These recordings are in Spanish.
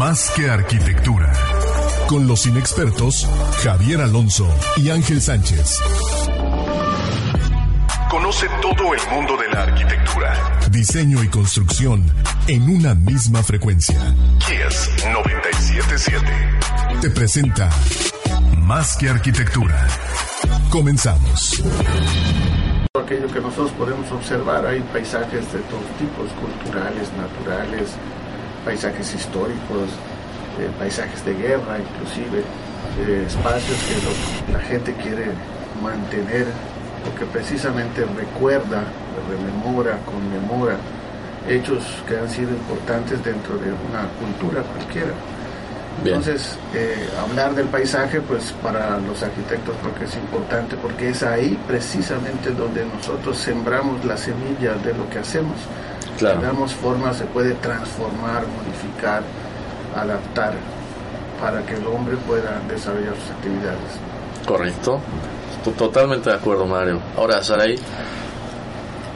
Más que arquitectura. Con los inexpertos Javier Alonso y Ángel Sánchez. Conoce todo el mundo de la arquitectura, diseño y construcción en una misma frecuencia. Kiss 977 te presenta Más que arquitectura. Comenzamos. aquello que nosotros podemos observar, hay paisajes de todos tipos, culturales, naturales, paisajes históricos, eh, paisajes de guerra inclusive, eh, espacios que lo- la gente quiere mantener porque precisamente recuerda, rememora, conmemora hechos que han sido importantes dentro de una cultura cualquiera. Entonces, eh, hablar del paisaje, pues para los arquitectos creo que es importante porque es ahí precisamente donde nosotros sembramos la semilla de lo que hacemos. Claro. Le damos forma, se puede transformar, modificar, adaptar para que el hombre pueda desarrollar sus actividades. Correcto. Estoy totalmente de acuerdo, Mario. Ahora, Saray,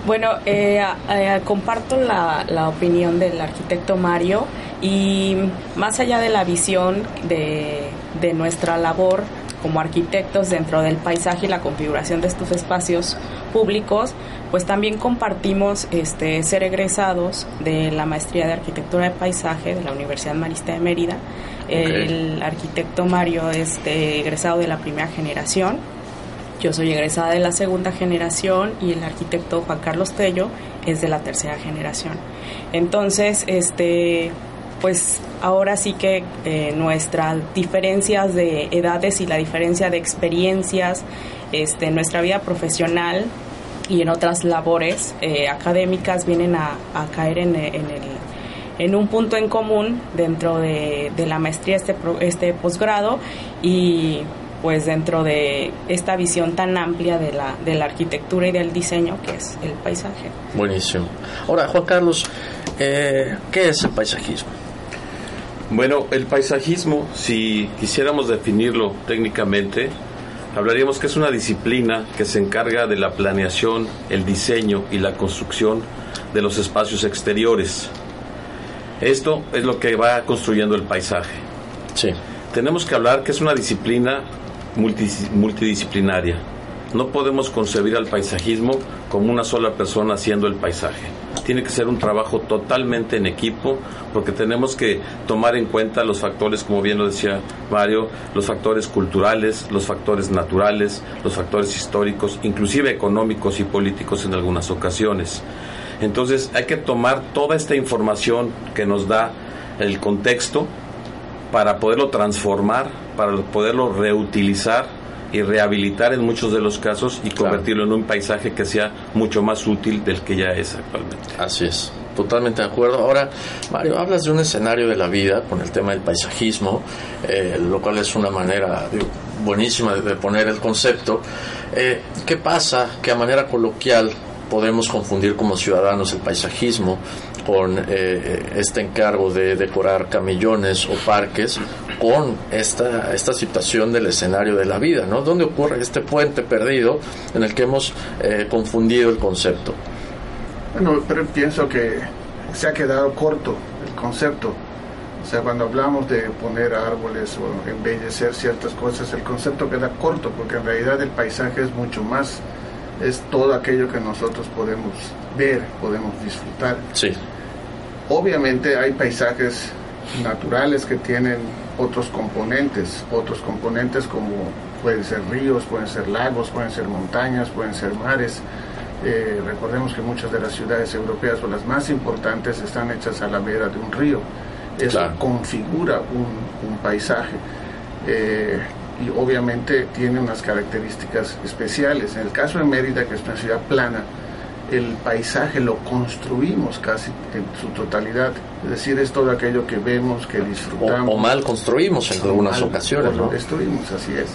Bueno, eh, eh, comparto la, la opinión del arquitecto Mario y más allá de la visión de, de nuestra labor como arquitectos dentro del paisaje y la configuración de estos espacios públicos, pues también compartimos este, ser egresados de la maestría de arquitectura de paisaje de la Universidad Marista de Mérida. El arquitecto Mario es de- egresado de la primera generación yo soy egresada de la segunda generación y el arquitecto Juan Carlos Tello es de la tercera generación. Entonces, este, pues ahora sí que eh, nuestras diferencias de edades y la diferencia de experiencias este, en nuestra vida profesional y en otras labores eh, académicas vienen a, caer en, en el en un punto en común dentro de, la maestría, este, este posgrado y pues dentro de esta visión tan amplia de la, de la arquitectura y del diseño que es el paisaje. buenísimo. Ahora, Juan Carlos, eh, ¿qué es el paisajismo? Bueno, el paisajismo, si quisiéramos definirlo técnicamente, hablaríamos que es una disciplina que se encarga de la planeación, el diseño y la construcción de los espacios exteriores. Esto es lo que va construyendo el paisaje. Sí. Tenemos que hablar que es una disciplina multi- multidisciplinaria. No podemos concebir al paisajismo como una sola persona haciendo el paisaje. Tiene que ser un trabajo totalmente en equipo porque tenemos que tomar en cuenta los factores, como bien lo decía Mario, los factores culturales, los factores naturales, los factores históricos, inclusive económicos y políticos en algunas ocasiones. Entonces hay que tomar toda esta información que nos da el contexto para poderlo transformar, para poderlo reutilizar y rehabilitar en muchos de los casos y convertirlo en un paisaje que sea mucho más útil del que ya es actualmente. Así es, totalmente de acuerdo. Ahora, Mario, hablas de un escenario de la vida con el tema del paisajismo, eh, lo cual es una manera digo, buenísima de, de poner el concepto. Eh, ¿Qué pasa que a manera coloquial podemos confundir como ciudadanos el paisajismo con eh, este encargo de decorar camellones o parques con esta, esta situación del escenario de la vida, ¿no? ¿Dónde ocurre este puente perdido en el que hemos eh, confundido el concepto? Bueno, pero pienso que se ha quedado corto el concepto. O sea, cuando hablamos de poner árboles o embellecer ciertas cosas, el concepto queda corto porque en realidad el paisaje es mucho más. Es todo aquello que nosotros podemos ver, podemos disfrutar. Sí. Obviamente hay paisajes naturales que tienen otros componentes, otros componentes como pueden ser ríos, pueden ser lagos, pueden ser montañas, pueden ser mares. Eh, recordemos que muchas de las ciudades europeas o las más importantes están hechas a la vera de un río. Eso Claro. configura un, un paisaje eh, y obviamente tiene unas características especiales. En el caso de Mérida, que es una ciudad plana, el paisaje lo construimos casi en su totalidad. Es decir, es todo aquello que vemos, que disfrutamos. O, mal construimos en algunas ocasiones. Lo destruimos, así es.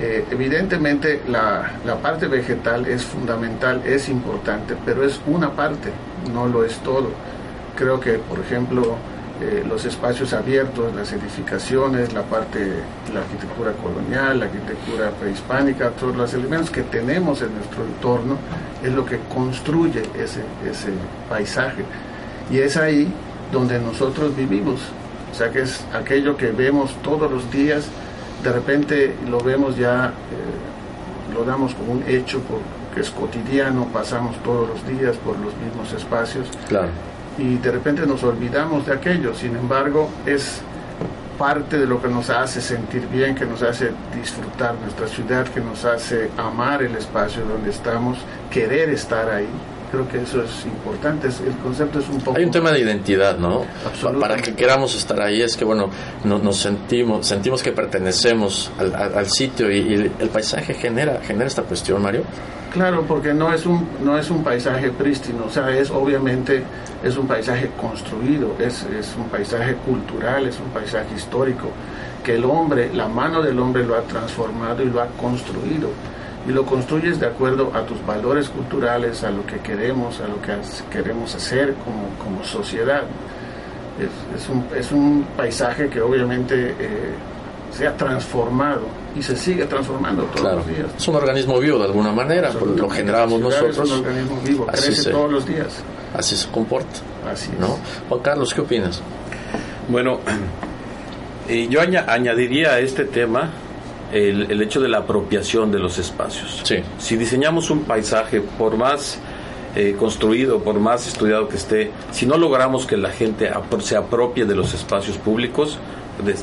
Eh, evidentemente la, la, parte vegetal es fundamental, es importante, pero es una parte, no lo es todo. Creo que, por ejemplo, eh, los espacios abiertos, las edificaciones, la parte, la arquitectura colonial, la arquitectura prehispánica, todos los elementos que tenemos en nuestro entorno es lo que construye ese, ese paisaje. Y es ahí donde nosotros vivimos. O sea que es aquello que vemos todos los días, de repente lo vemos ya, eh, lo damos como un hecho porque es cotidiano, pasamos todos los días por los mismos espacios. Claro y de repente nos olvidamos de aquello. Sin embargo, es parte de lo que nos hace sentir bien, que nos hace disfrutar nuestra ciudad, que nos hace amar el espacio donde estamos, querer estar ahí. Creo que eso es importante, el concepto es un poco... Hay un tema de identidad, ¿no? Para que queramos estar ahí es que, bueno, nos sentimos, sentimos que pertenecemos al, sitio y, y, el paisaje genera, genera esta cuestión, Mario. Claro, porque no es un no es un paisaje prístino, o sea, es obviamente es un paisaje construido, es, es un paisaje cultural, es un paisaje histórico, que el hombre, la mano del hombre lo ha transformado y lo ha construido. Y lo construyes de acuerdo a tus valores culturales, a lo que queremos, a lo que queremos hacer como, como sociedad. Es, es, un, es un paisaje que obviamente eh, se ha transformado y se sigue transformando todos los días. Es un organismo vivo de alguna manera, lo generamos nosotros. Es un organismo vivo, crece todos los días. Así se comporta. Así ¿no? Juan Carlos, ¿qué opinas? Bueno, eh, yo añadiría a este tema el, el, hecho de la apropiación de los espacios. Sí. Si diseñamos un paisaje, por más eh, construido, por más estudiado que esté, si no logramos que la gente se apropie de los espacios públicos,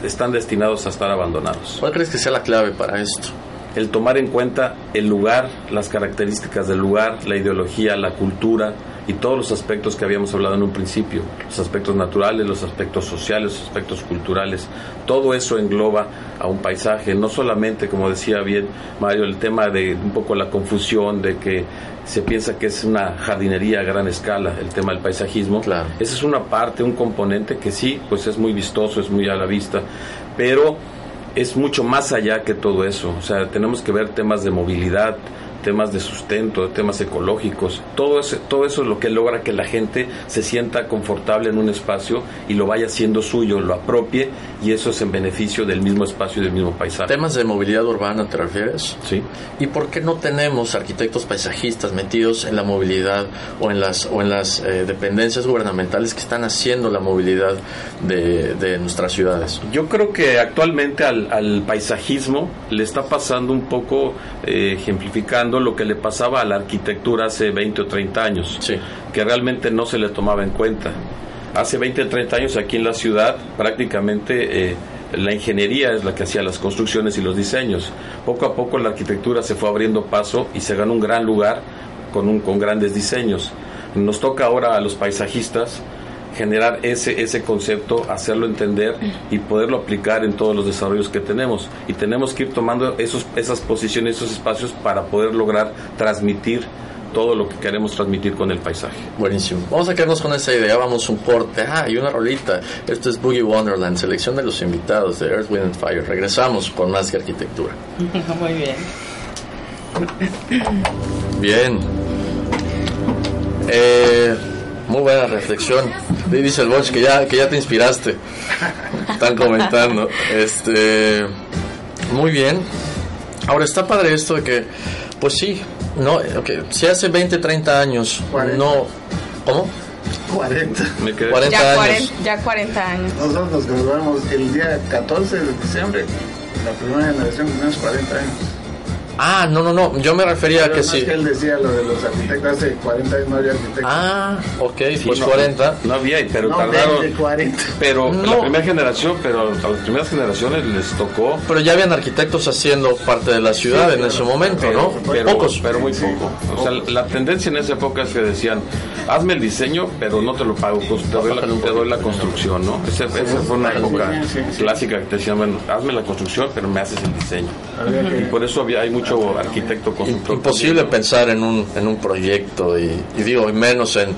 están destinados a estar abandonados. ¿Cuál crees que sea la clave para esto? El tomar en cuenta el lugar, las características del lugar, la ideología, la cultura y todos los aspectos que habíamos hablado en un principio, los aspectos naturales, los aspectos sociales, los aspectos culturales, todo eso engloba a un paisaje, no solamente, como decía bien Mario, el tema de un poco la confusión de que se piensa que es una jardinería a gran escala, el tema del paisajismo. Claro. Esa es una parte, un componente que sí, pues es muy vistoso, es muy a la vista, pero es mucho más allá que todo eso. O sea, tenemos que ver temas de movilidad, temas de sustento, temas ecológicos, todo eso, todo eso es lo que logra que la gente se sienta confortable en un espacio y lo vaya haciendo suyo, lo apropie y eso es en beneficio del mismo espacio y del mismo paisaje. ¿Temas de movilidad urbana te refieres? Sí. ¿Y por qué no tenemos arquitectos paisajistas metidos en la movilidad o en las, o en las eh, dependencias gubernamentales que están haciendo la movilidad de, de nuestras ciudades? Yo creo que actualmente al, al paisajismo le está pasando un poco, eh, ejemplificando, lo que le pasaba a la arquitectura hace 20 o 30 años, que realmente no se le tomaba en cuenta. Hace 20 o 30 años aquí en la ciudad prácticamente eh, la ingeniería es la que hacía las construcciones y los diseños. Poco a poco la arquitectura se fue abriendo paso y se ganó un gran lugar con, un, con grandes diseños. Nos toca ahora a los paisajistas generar ese, ese concepto, hacerlo entender y poderlo aplicar en todos los desarrollos que tenemos. Y tenemos que ir tomando esos, esas posiciones, esos espacios para poder lograr transmitir todo lo que queremos transmitir con el paisaje. Buenísimo. Vamos a quedarnos con esa idea. Vamos un corte. Ah, y una rolita. Esto es Boogie Wonderland, selección de los invitados de Earth, Wind and Fire. Regresamos con más que arquitectura. Muy bien. Bien. Eh, muy buena reflexión. Dice el Bosch que ya, que ya te inspiraste. Están comentando. Este, muy bien. Ahora está padre esto de que, pues sí, no, okay, si hace 20, 30 años, 40. no, ¿cómo? 40. Me quedé 40 Ya, años. 40, ya 40 años. Nosotros nos graduamos el día 14 de diciembre. La primera generación tenemos 40 años. Ah, no, no, no, yo me refería a Pero que más sí. que él decía lo de los arquitectos. Hace 40 años no había arquitectos. Ah, ok, pues no, 40. No había, pero no, tardaron. 20, 40. Pero No. la primera generación, pero a las primeras generaciones les tocó Pero ya habían arquitectos haciendo parte de la ciudad Sí, en ese momento, ¿no? pero, Pocos. pero muy poco. O sea, la tendencia en esa época es que decían, hazme el diseño, pero no te lo pago, pues, te doy la, te doy la construcción, ¿no? Ese- Esa fue una época Sí, sí, sí. clásica que te decían, bueno, hazme la construcción, pero me haces el diseño. Que- Y por eso había, hay mucho arquitecto constructor. Imposible pensar en un, en un proyecto y, digo, y menos en,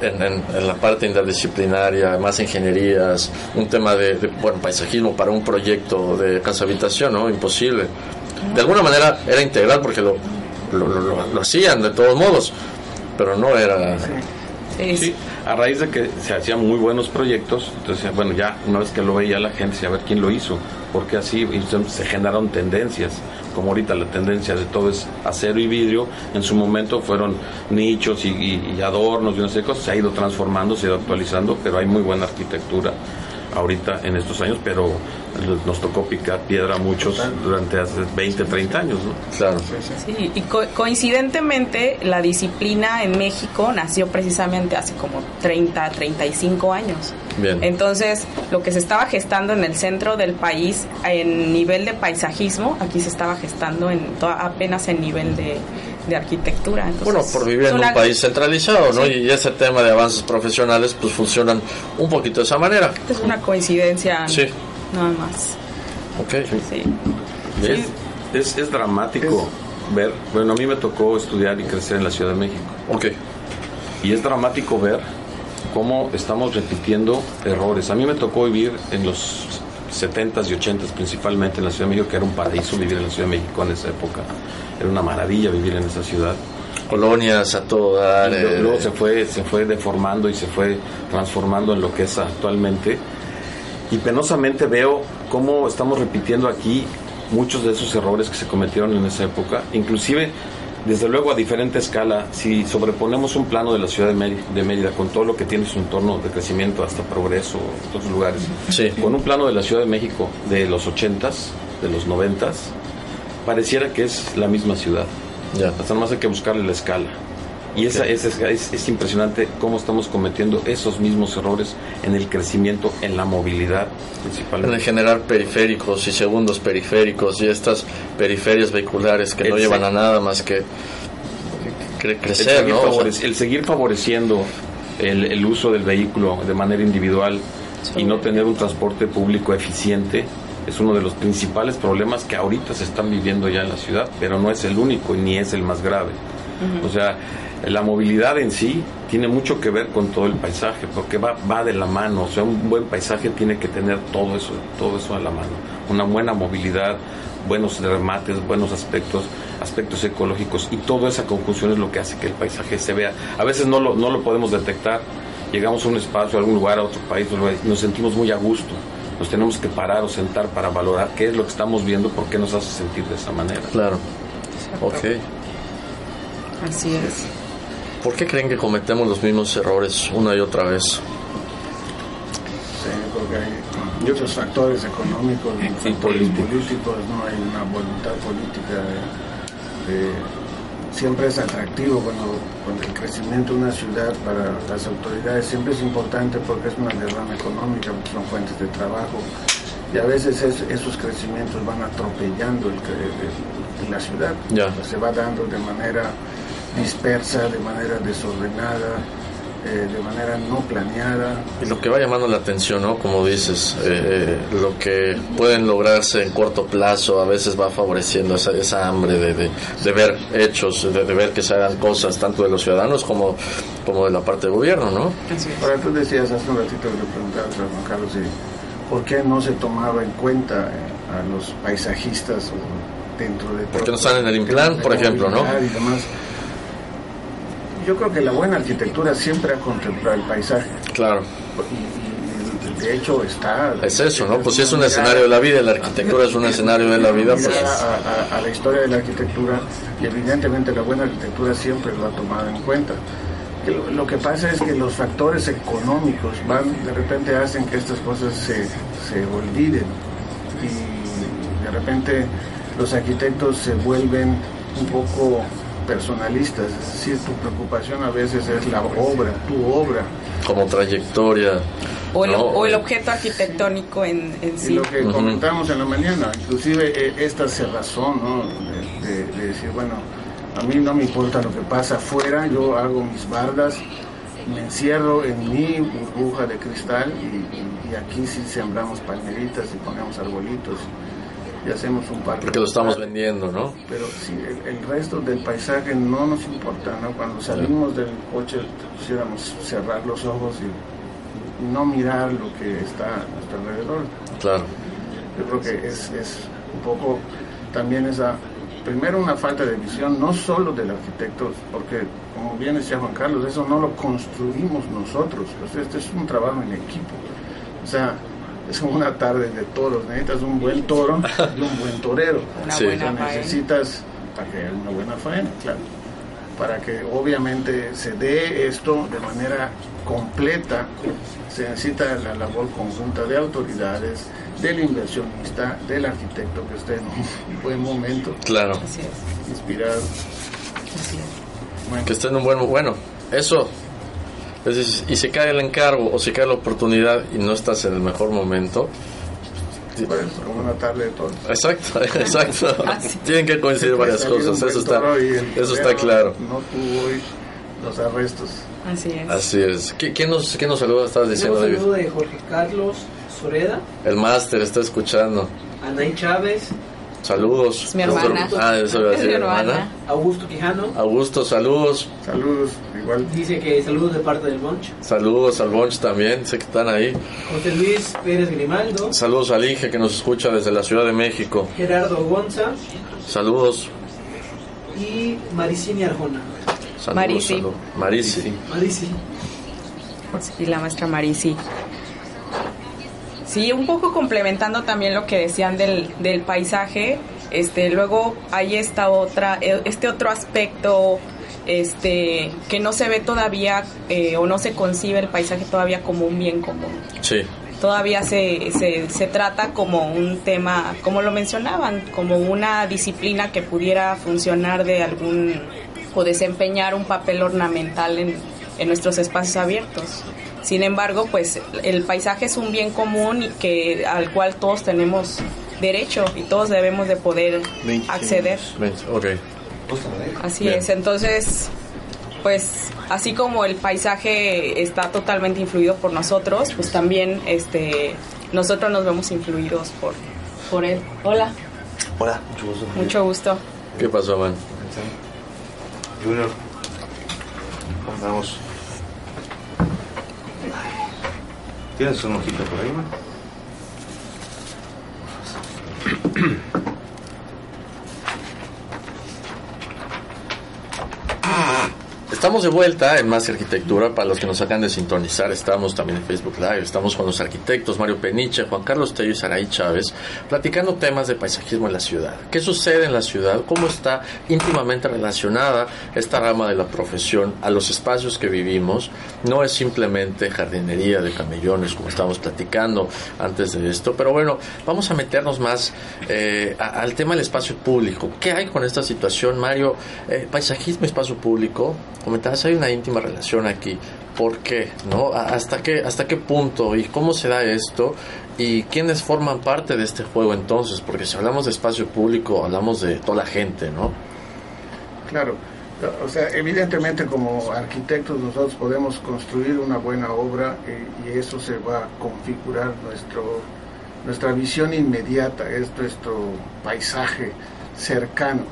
en, la parte interdisciplinaria, más ingenierías, un tema de, bueno, paisajismo para un proyecto de casa habitación, ¿no? Imposible. De alguna manera era integral porque lo, lo, lo, hacían de todos modos, pero no era... Sí, a raíz de que se hacían muy buenos proyectos, entonces, bueno, ya una vez que lo veía la gente, a ver quién lo hizo, porque así se generaron tendencias, como ahorita la tendencia de todo es acero y vidrio, en su momento fueron nichos y, adornos y no sé cosas, se ha ido transformando, se ha ido actualizando, pero hay muy buena arquitectura ahorita en estos años, pero nos tocó picar piedra a muchos durante hace 20, 30 años, ¿no? Claro. Sí, y coincidentemente la disciplina en México nació precisamente hace como 30, 35 años. Bien. Entonces, lo que se estaba gestando en el centro del país en nivel de paisajismo, aquí se estaba gestando en apenas en nivel de de arquitectura. bueno, por vivir en un país centralizado, ¿no? Y ese tema de avances profesionales, pues funcionan un poquito de esa manera. Es una coincidencia. Sí. Nada más. Ok. Sí. Es, es, dramático ver, bueno, a mí me tocó estudiar y crecer en la Ciudad de México. Ok. Y es dramático ver cómo estamos repitiendo errores. A mí me tocó vivir en los 70s y 80s principalmente en la Ciudad de México, que era un paraíso vivir en la Ciudad de México en esa época. Era una maravilla vivir en esa ciudad. Colonias a todo dar. luego eh. se fue, se fue deformando y se fue transformando en lo que es actualmente. Y penosamente veo cómo estamos repitiendo aquí muchos de esos errores que se cometieron en esa época. Inclusive desde luego a diferente escala, si sobreponemos un plano de la ciudad de Mérida, con todo lo que tiene su entorno de crecimiento hasta progreso, en todos lugares, con un plano de la Ciudad de México de los 80s, de los 90s, pareciera que es la misma ciudad. Ya. Hasta más hay que buscarle la escala. Y esa, es, es, impresionante cómo estamos cometiendo esos mismos errores en el crecimiento, en la movilidad principalmente. En generar periféricos y segundos periféricos y estas periferias vehiculares que no llevan a nada más que crecer, el seguir, favoreciendo el, uso del vehículo de manera individual y no tener un transporte público eficiente es uno de los principales problemas que ahorita se están viviendo ya en la ciudad, pero no es el único y ni es el más grave. O sea, la movilidad en sí tiene mucho que ver con todo el paisaje, porque va, va de la mano, o sea, un buen paisaje tiene que tener todo eso, todo eso a la mano, una buena movilidad, buenos remates, buenos aspectos, aspectos ecológicos, y toda esa conjunción es lo que hace que el paisaje se vea. A veces no lo, no lo podemos detectar, llegamos a un espacio, a algún lugar, a otro país, nos sentimos muy a gusto, nos tenemos que parar o sentar para valorar qué es lo que estamos viendo, por qué nos hace sentir de esa manera. Claro. Ok. Así es. ¿Por qué creen que cometemos los mismos errores una y otra vez? Sí, porque hay muchos factores económicos y políticos. no hay una voluntad política siempre es atractivo cuando, el crecimiento de una ciudad para las autoridades siempre es importante porque es una derrama económica, son fuentes de trabajo y a veces esos crecimientos van atropellando el, la ciudad, se va dando de manera dispersa, de manera desordenada, eh, de manera no planeada. Y lo que va llamando la atención, ¿no? Como dices, eh, lo que pueden lograrse en corto plazo a veces va favoreciendo esa, esa hambre de, de, ver hechos, de, ver que se hagan cosas tanto de los ciudadanos como, como de la parte del gobierno, ¿no? Ahora tú decías hace un ratito que preguntabas a Juan Carlos, ¿por qué no se tomaba en cuenta eh, a los paisajistas dentro de... Porque no están en el implan, por ejemplo, ¿no? Y demás yo creo que la buena arquitectura siempre ha contemplado el paisaje. Claro. Y, de hecho está... Es eso, ¿no? Pues si es un escenario de la vida, la arquitectura es un escenario de la vida. Pues... A, la historia de la arquitectura y evidentemente la buena arquitectura siempre lo ha tomado en cuenta. Lo, que pasa es que los factores económicos van, de repente hacen que estas cosas se, se olviden y de repente los arquitectos se vuelven un poco personalistas, es decir, tu preocupación a veces es la obra, tu obra. Como trayectoria. O el, objeto arquitectónico en, sí. Y lo que comentamos en la mañana, inclusive eh, esta cerrazón, ¿no? De, decir, bueno, a mí no me importa lo que pasa afuera, yo hago mis bardas, me encierro en mi burbuja de cristal y, aquí sí sembramos palmeritas y ponemos arbolitos. Y hacemos un parque. Porque lo estamos vendiendo, ¿no? Pero sí, el, resto del paisaje no nos importa, ¿no? Cuando salimos del coche quisiéramos cerrar los ojos y, no mirar lo que está a nuestro alrededor. Claro. Yo creo que es, es un poco también esa, primero una falta de visión, no solo del arquitecto, porque como bien decía Juan Carlos, eso no lo construimos nosotros, este es un trabajo en equipo. O sea, es como una tarde de toros, necesitas un buen toro y un buen torero. necesitas para que haya una buena faena, claro. Para que obviamente se dé esto de manera completa, se necesita la labor conjunta de autoridades, del inversionista, del arquitecto que esté en un buen momento. Claro. Inspirado. Que esté en un buen bueno. Eso y si cae el encargo o si cae la oportunidad y no estás en el mejor momento. Pues, como una tarde de todo. Exacto, exacto. Ah, Tienen que coincidir varias cosas, eso está, eso está claro. No tuvo hoy los arrestos. Así es. Así es. ¿Quién nos, quién nos saluda? Estabas diciendo, Un saludo de Jorge Carlos Soreda. El máster está escuchando. Anaí Chávez. Saludos. Es mi hermana. Ah, eso iba a decir, hermana. Augusto Quijano. Augusto, saludos. Saludos, igual. Dice que saludos de parte del Bunch. Saludos al Bunch también, sé que están ahí. José Luis Pérez Grimaldo. Saludos al Inge que nos escucha desde la Ciudad de México. Gerardo Gonza. Saludos. Y Maricini Arjona. Saludos, Marisi. Marisi. Marisi. Y la maestra Marisi. Sí, un poco complementando también lo que decían del, del paisaje, este, luego hay esta otra, e, este otro aspecto este, que no se ve todavía eh, o no se concibe el paisaje todavía como un bien común. Sí. Todavía se, se, se trata como un tema, como lo mencionaban, como una disciplina que pudiera funcionar de algún o desempeñar un papel ornamental en, en nuestros espacios abiertos. Sin embargo, pues el paisaje es un bien común y que al cual todos tenemos derecho y todos debemos de poder acceder. Así es, entonces, pues así como el paisaje está totalmente influido por nosotros, pues también este nosotros nos vemos influidos por, por él. Hola. Hola, mucho gusto. Mucho gusto. ¿Qué pasó, man? Junior, vamos. ¿Tienes un ojito por ahí, Estamos de vuelta en Más Arquitectura. Para los que nos acaban de sintonizar, estamos también en Facebook Live. Estamos con los arquitectos Mario Peniche, Juan Carlos Tello y Saraí Chávez, platicando temas de paisajismo en la ciudad. ¿Qué sucede en la ciudad? ¿Cómo está íntimamente relacionada esta rama de la profesión a los espacios que vivimos? No es simplemente jardinería de camellones, como estábamos platicando antes de esto. Pero bueno, vamos a meternos más eh, al tema del espacio público. ¿Qué hay con esta situación, Mario? Eh, paisajismo, espacio público comentabas, hay una íntima relación aquí. ¿Por qué? ¿No? ¿Hasta qué, ¿Hasta qué punto? ¿Y cómo se da esto? ¿Y quiénes forman parte de este juego entonces? Porque si hablamos de espacio público, hablamos de toda la gente, ¿no? Claro. O sea, evidentemente como arquitectos nosotros podemos construir una buena obra y, y eso se va a configurar nuestro, nuestra visión inmediata, es nuestro paisaje cercano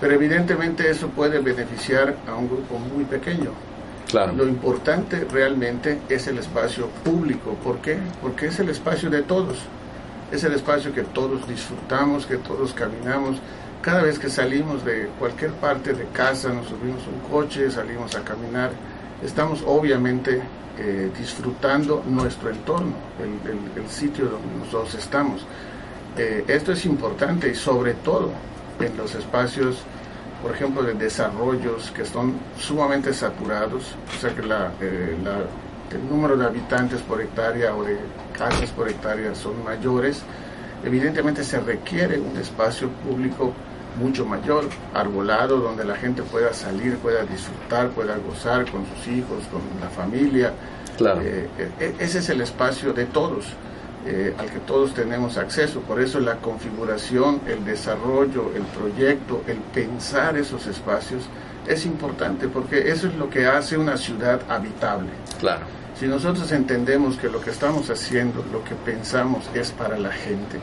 pero evidentemente eso puede beneficiar a un grupo muy pequeño. Claro. Lo importante realmente es el espacio público. ¿Por qué? Porque es el espacio de todos. Es el espacio que todos disfrutamos, que todos caminamos. Cada vez que salimos de cualquier parte de casa, nos subimos un coche, salimos a caminar, estamos obviamente eh, disfrutando nuestro entorno, el, sitio donde nosotros estamos. Eh, esto es importante y sobre todo en los espacios, por ejemplo, de desarrollos que son sumamente saturados, o sea que eh, el número de habitantes por hectárea o de casas por hectárea son mayores, evidentemente se requiere un espacio público mucho mayor, arbolado, donde la gente pueda salir, pueda disfrutar, pueda gozar con sus hijos, con la familia. Claro. Eh, eh, ese es el espacio de todos. Eh, al que todos tenemos acceso. Por eso la configuración, el desarrollo, el proyecto, el pensar esos espacios es importante porque eso es lo que hace una ciudad habitable. Claro. Si nosotros entendemos que lo que estamos haciendo, lo que pensamos es para la gente,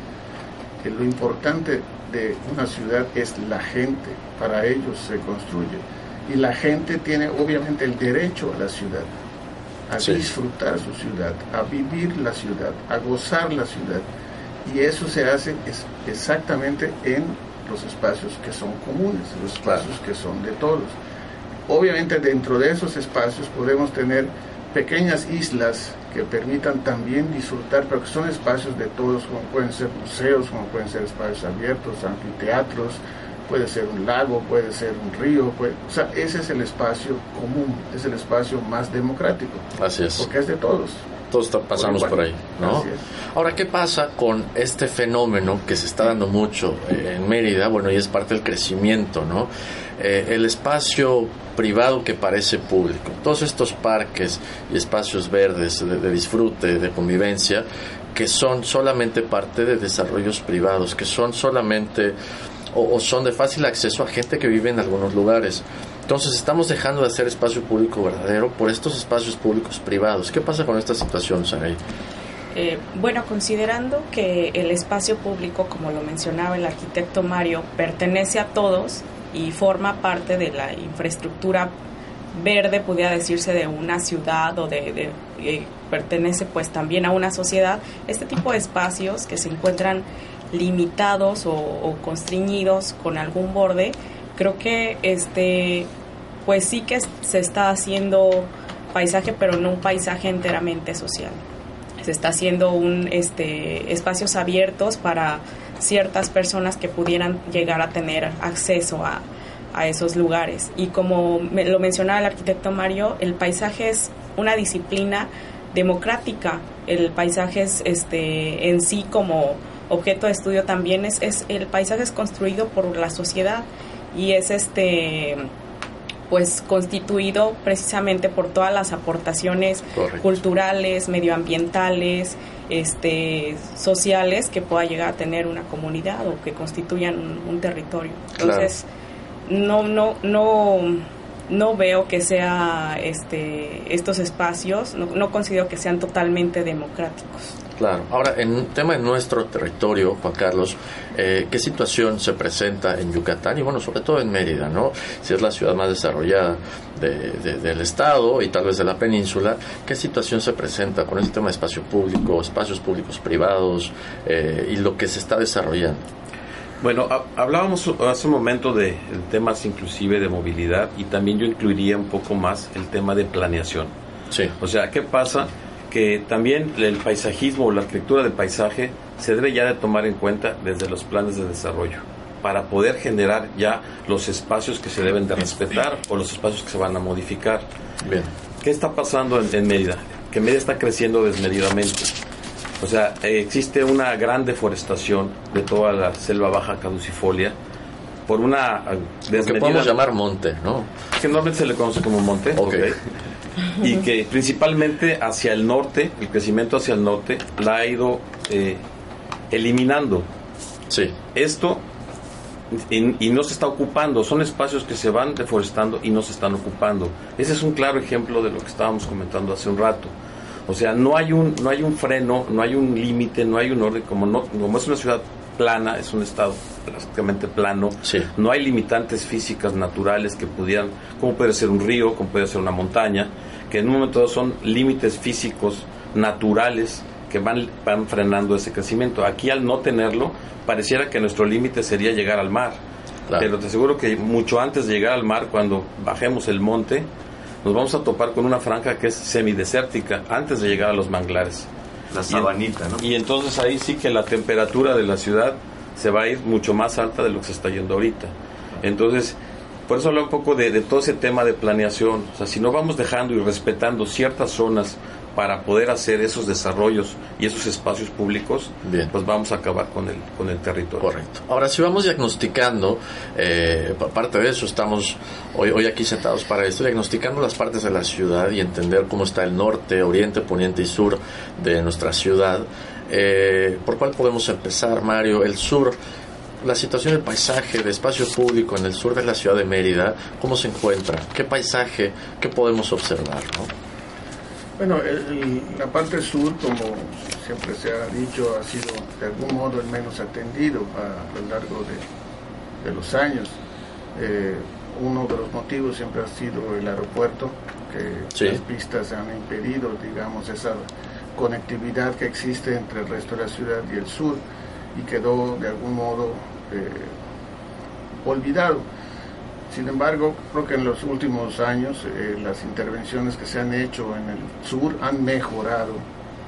lo importante de una ciudad es la gente, para ellos se construye. Y la gente tiene obviamente el derecho a la ciudad, a disfrutar su ciudad, a vivir la ciudad, a gozar la ciudad. Y eso se hace exactamente en los espacios que son comunes, los espacios que son de todos. Obviamente dentro de esos espacios podemos tener pequeñas islas que permitan también disfrutar, pero que son espacios de todos, como pueden ser museos, como pueden ser espacios abiertos, anfiteatros, puede ser un lago, puede ser un río, o sea, ese es el espacio común, es el espacio más democrático. Así es. Porque es de todos. Todos pasamos por, ahí, ¿no? Ahora, ¿qué pasa con este fenómeno que se está dando mucho en Mérida? Bueno, y es parte del crecimiento, ¿no? Eh, el espacio privado que parece público. Todos estos parques y espacios verdes de, disfrute, de convivencia, que son solamente parte de desarrollos privados, que son solamente o, son de fácil acceso a gente que vive en algunos lugares. Entonces estamos dejando de hacer espacio público verdadero por estos espacios públicos privados. ¿Qué pasa con esta situación, Saray? Eh, bueno, considerando que el espacio público, como lo mencionaba el arquitecto Mario, pertenece a todos, y forma parte de la infraestructura verde, pudiera decirse, de una ciudad o de, eh, pertenece pues también a una sociedad, este tipo de espacios que se encuentran limitados o, constriñidos con algún borde, creo que este pues sí que se está haciendo paisaje, pero no un paisaje enteramente social. Se está haciendo un este espacios abiertos para ciertas personas que pudieran llegar a tener acceso a, esos lugares. Y como lo mencionaba el arquitecto Mario, el paisaje es una disciplina democrática. El paisaje es este en sí como objeto de estudio también es, es el paisaje es construido por la sociedad y es este pues constituido precisamente por todas las aportaciones culturales, medioambientales, este, sociales que pueda llegar a tener una comunidad o que constituyan un, territorio. Entonces, no, no, no, no veo que sea este, estos espacios, no, no considero que sean totalmente democráticos. Claro. Ahora, en un tema de nuestro territorio, Juan Carlos, eh, ¿qué situación se presenta en Yucatán y, bueno, sobre todo en Mérida, ¿no? Si es la ciudad más desarrollada del Estado y tal vez de la península, ¿qué situación se presenta con el tema de espacio público, espacios públicos privados eh, y lo que se está desarrollando? Bueno, hablábamos hace un momento de temas inclusive de movilidad y también yo incluiría un poco más el tema de planeación. Sí. O sea, ¿qué pasa? Que también el paisajismo o la arquitectura del paisaje se debe ya de tomar en cuenta desde los planes de desarrollo para poder generar ya los espacios que se deben de respetar o los espacios que se van a modificar. Bien. ¿Qué está pasando en, Mérida? Que Mérida está creciendo desmedidamente. O sea, existe una gran deforestación de toda la selva baja caducifolia por una desmedida... que podemos llamar monte, ¿no? Que normalmente se le conoce como monte. Okay y que principalmente hacia el norte, el crecimiento hacia el norte, la ha ido eh, eliminando. Sí. Esto y, no se está ocupando, son espacios que se van deforestando y no se están ocupando. Ese es un claro ejemplo de lo que estábamos comentando hace un rato. O sea, no hay un, no hay un freno, no hay un límite, no hay un orden, como, no, como es una ciudad plana, es un estado prácticamente plano, no hay limitantes físicas naturales que pudieran, como puede ser un río, como puede ser una montaña, que en un momento dado son límites físicos naturales que van, van frenando ese crecimiento. Aquí al no tenerlo, pareciera que nuestro límite sería llegar al mar. Pero te aseguro que mucho antes de llegar al mar, cuando bajemos el monte, nos vamos a topar con una franja que es semidesértica antes de llegar a los manglares. La sabanita, ¿no? Y entonces ahí sí que la temperatura de la ciudad se va a ir mucho más alta de lo que se está yendo ahorita. Entonces, por eso hablo un poco de, todo ese tema de planeación. O sea, si no vamos dejando y respetando ciertas zonas para poder hacer esos desarrollos y esos espacios públicos, Bien. pues vamos a acabar con el, con el territorio. Correcto. Ahora, si vamos diagnosticando, eh, parte de eso estamos hoy, hoy aquí sentados para esto, diagnosticando las partes de la ciudad y entender cómo está el norte, oriente, poniente y sur de nuestra ciudad. Eh, ¿Por cuál podemos empezar, Mario? El sur la situación del paisaje, de espacio público en el sur de la ciudad de Mérida, ¿cómo se encuentra? ¿Qué paisaje, qué podemos observar? ¿no? Bueno, la parte sur, como siempre se ha dicho, ha sido de algún modo el menos atendido a, lo largo de, los años. Eh, uno de los motivos siempre ha sido el aeropuerto, que las pistas han impedido, digamos, esa conectividad que existe entre el resto de la ciudad y el sur y quedó de algún modo eh, olvidado. Sin embargo, creo que en los últimos años eh, las intervenciones que se han hecho en el sur han mejorado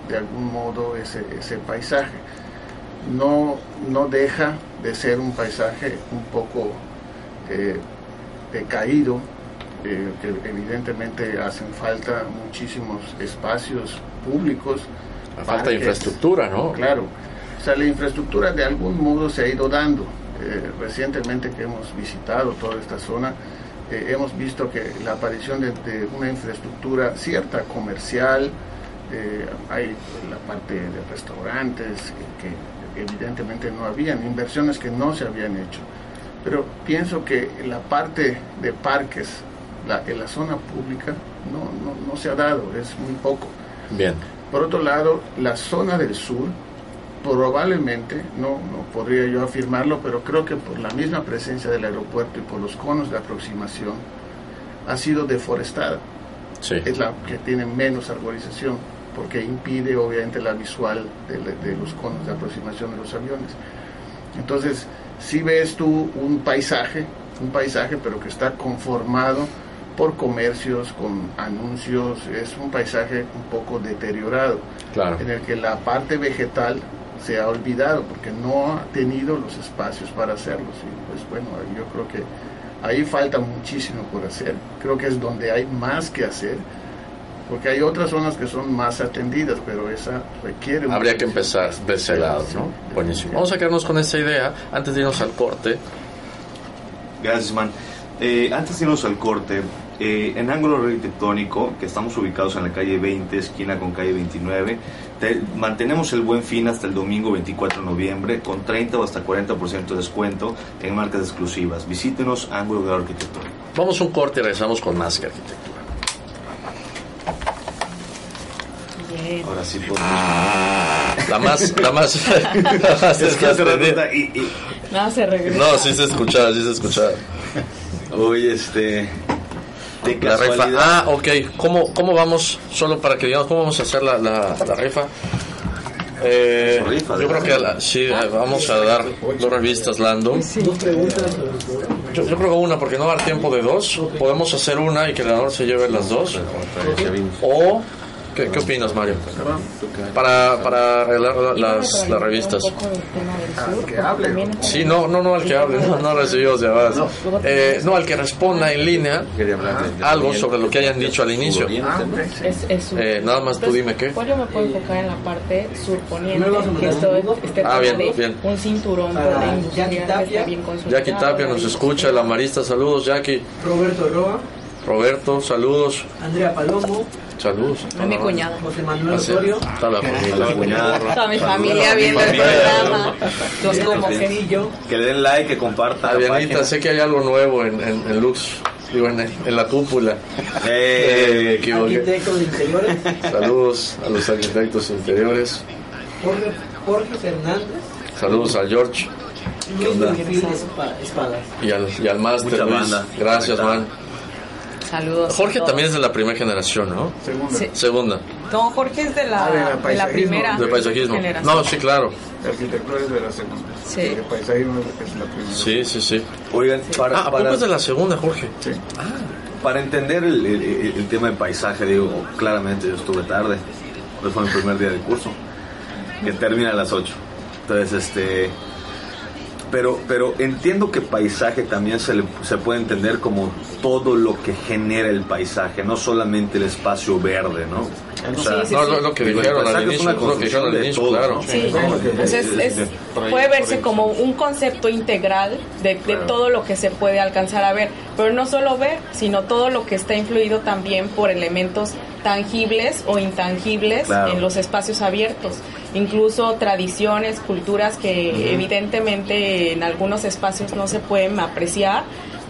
de algún modo ese, ese paisaje. No, no deja de ser un paisaje un poco eh, decaído, eh, que evidentemente hacen falta muchísimos espacios públicos. falta de infraestructura, ¿no? Claro. O sea, la infraestructura de algún modo se ha ido dando. Eh, recientemente que hemos visitado toda esta zona, eh, hemos visto que la aparición de, una infraestructura cierta comercial, hay la parte de restaurantes que, evidentemente no habían, inversiones que no se habían hecho. Pero pienso que la parte de parques en la zona pública no, no, se ha dado, es muy poco. Bien. Por otro lado, la zona del sur, probablemente, no, no podría yo afirmarlo, pero creo que por la misma presencia del aeropuerto y por los conos de aproximación, ha sido deforestada. Sí. Es la que tiene menos arborización, porque impide obviamente la visual de, de los conos de aproximación de los aviones. Entonces, si ves tú un paisaje, un paisaje pero que está conformado por comercios, con anuncios, es un paisaje un poco deteriorado, en el que la parte vegetal se ha olvidado porque no ha tenido los espacios para hacerlo. Y pues bueno, yo creo que ahí falta muchísimo por hacer, creo que es donde hay más que hacer, porque hay otras zonas que son más atendidas, pero esa requiere... Habría que empezar de ese lado, ¿no? Buenísimo. Vamos a quedarnos con esta idea antes de irnos al corte. Gracias, man. Eh, antes de irnos al corte, eh, en ángulo arquitectónico, que estamos ubicados en la calle 20, esquina con calle 29, mantenemos el buen fin hasta el domingo 24 de noviembre con 30 o hasta 40% de descuento en marcas exclusivas. Visítenos ángulo arquitectónico. Vamos a un corte y regresamos con más que arquitectura. Ahora sí podemos. Ah, la más, la más. la más es que y, y... No, se regresa. No, sí se escuchaba, sí se escuchaba. Uy, este. La rifa. Ah, ok. ¿Cómo, ¿Cómo vamos? Solo para que digamos, ¿cómo vamos a hacer la, la, la rifa? Eh, yo creo que sí, vamos a dar dos revistas Lando. Yo, yo, creo que una, porque no va a dar tiempo de dos. Podemos hacer una y que el ganador se lleve las dos. O ¿Qué, ¿Qué, opinas, Mario? Para, para arreglar las, las revistas. Sí, no, no, no al que hable, no, no recibió llamadas. Eh, no, al que responda en línea algo sobre lo que hayan dicho al inicio. Eh, nada más tú dime qué. Pues yo me puedo enfocar en la parte surponiente, que esto este ah, bien, bien. un cinturón por la industria que Jackie Tapia nos escucha, la marista, saludos, Jackie. Roberto Roa. Roberto, saludos. Andrea Palomo. Saludos. A mi cuñada. José Manuel Osorio. Está la familia. Toda mi familia viendo el programa. Los como que. Le den like, que compartan. Dianita, sé que hay algo nuevo en, en, en Lux. Digo, en, en, la cúpula. Eh, eh, arquitectos interiores. Saludos a los arquitectos interiores. Jorge, Jorge Fernández. Saludos a George. Y al, y al Master Luis. Gracias, man. Saludos. Jorge también es de la primera generación, ¿no? Segunda. Sí. Segunda. No, Jorge es de la, ah, de, la primera. De paisajismo. Generación. No, sí, claro. La arquitectura es de la segunda. Sí. El paisajismo es la primera. Sí, sí, sí. Oigan, para, ah, ¿a poco es de la segunda, Jorge? Sí. Ah. Para entender el, el, el, tema del paisaje, digo, claramente yo estuve tarde. Hoy fue mi primer día de curso, que termina a las 8. Entonces, este pero, pero entiendo que paisaje también se, le, se puede entender como todo lo que genera el paisaje, no solamente el espacio verde, ¿no? O sea, sí, sí, no, sí. Lo, que dijeron al inicio, lo que dijeron al inicio, claro. Entonces es, puede verse como un concepto integral de, de todo lo que se puede alcanzar a ver, pero no solo ver, sino todo lo que está influido también por elementos tangibles o intangibles claro. en los espacios abiertos, incluso tradiciones, culturas que uh -huh. evidentemente en algunos espacios no se pueden apreciar,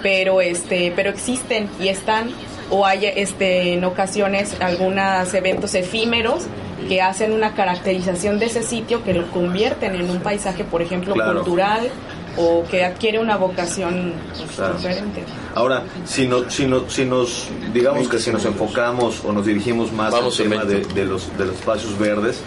pero este, pero existen y están o hay este, en ocasiones algunos eventos efímeros que hacen una caracterización de ese sitio que lo convierten en un paisaje, por ejemplo, cultural o que adquiere una vocación pues, diferente. Ahora, si, no, si, no, si nos, digamos que si nos enfocamos o nos dirigimos más al tema de, de, los, de los espacios verdes,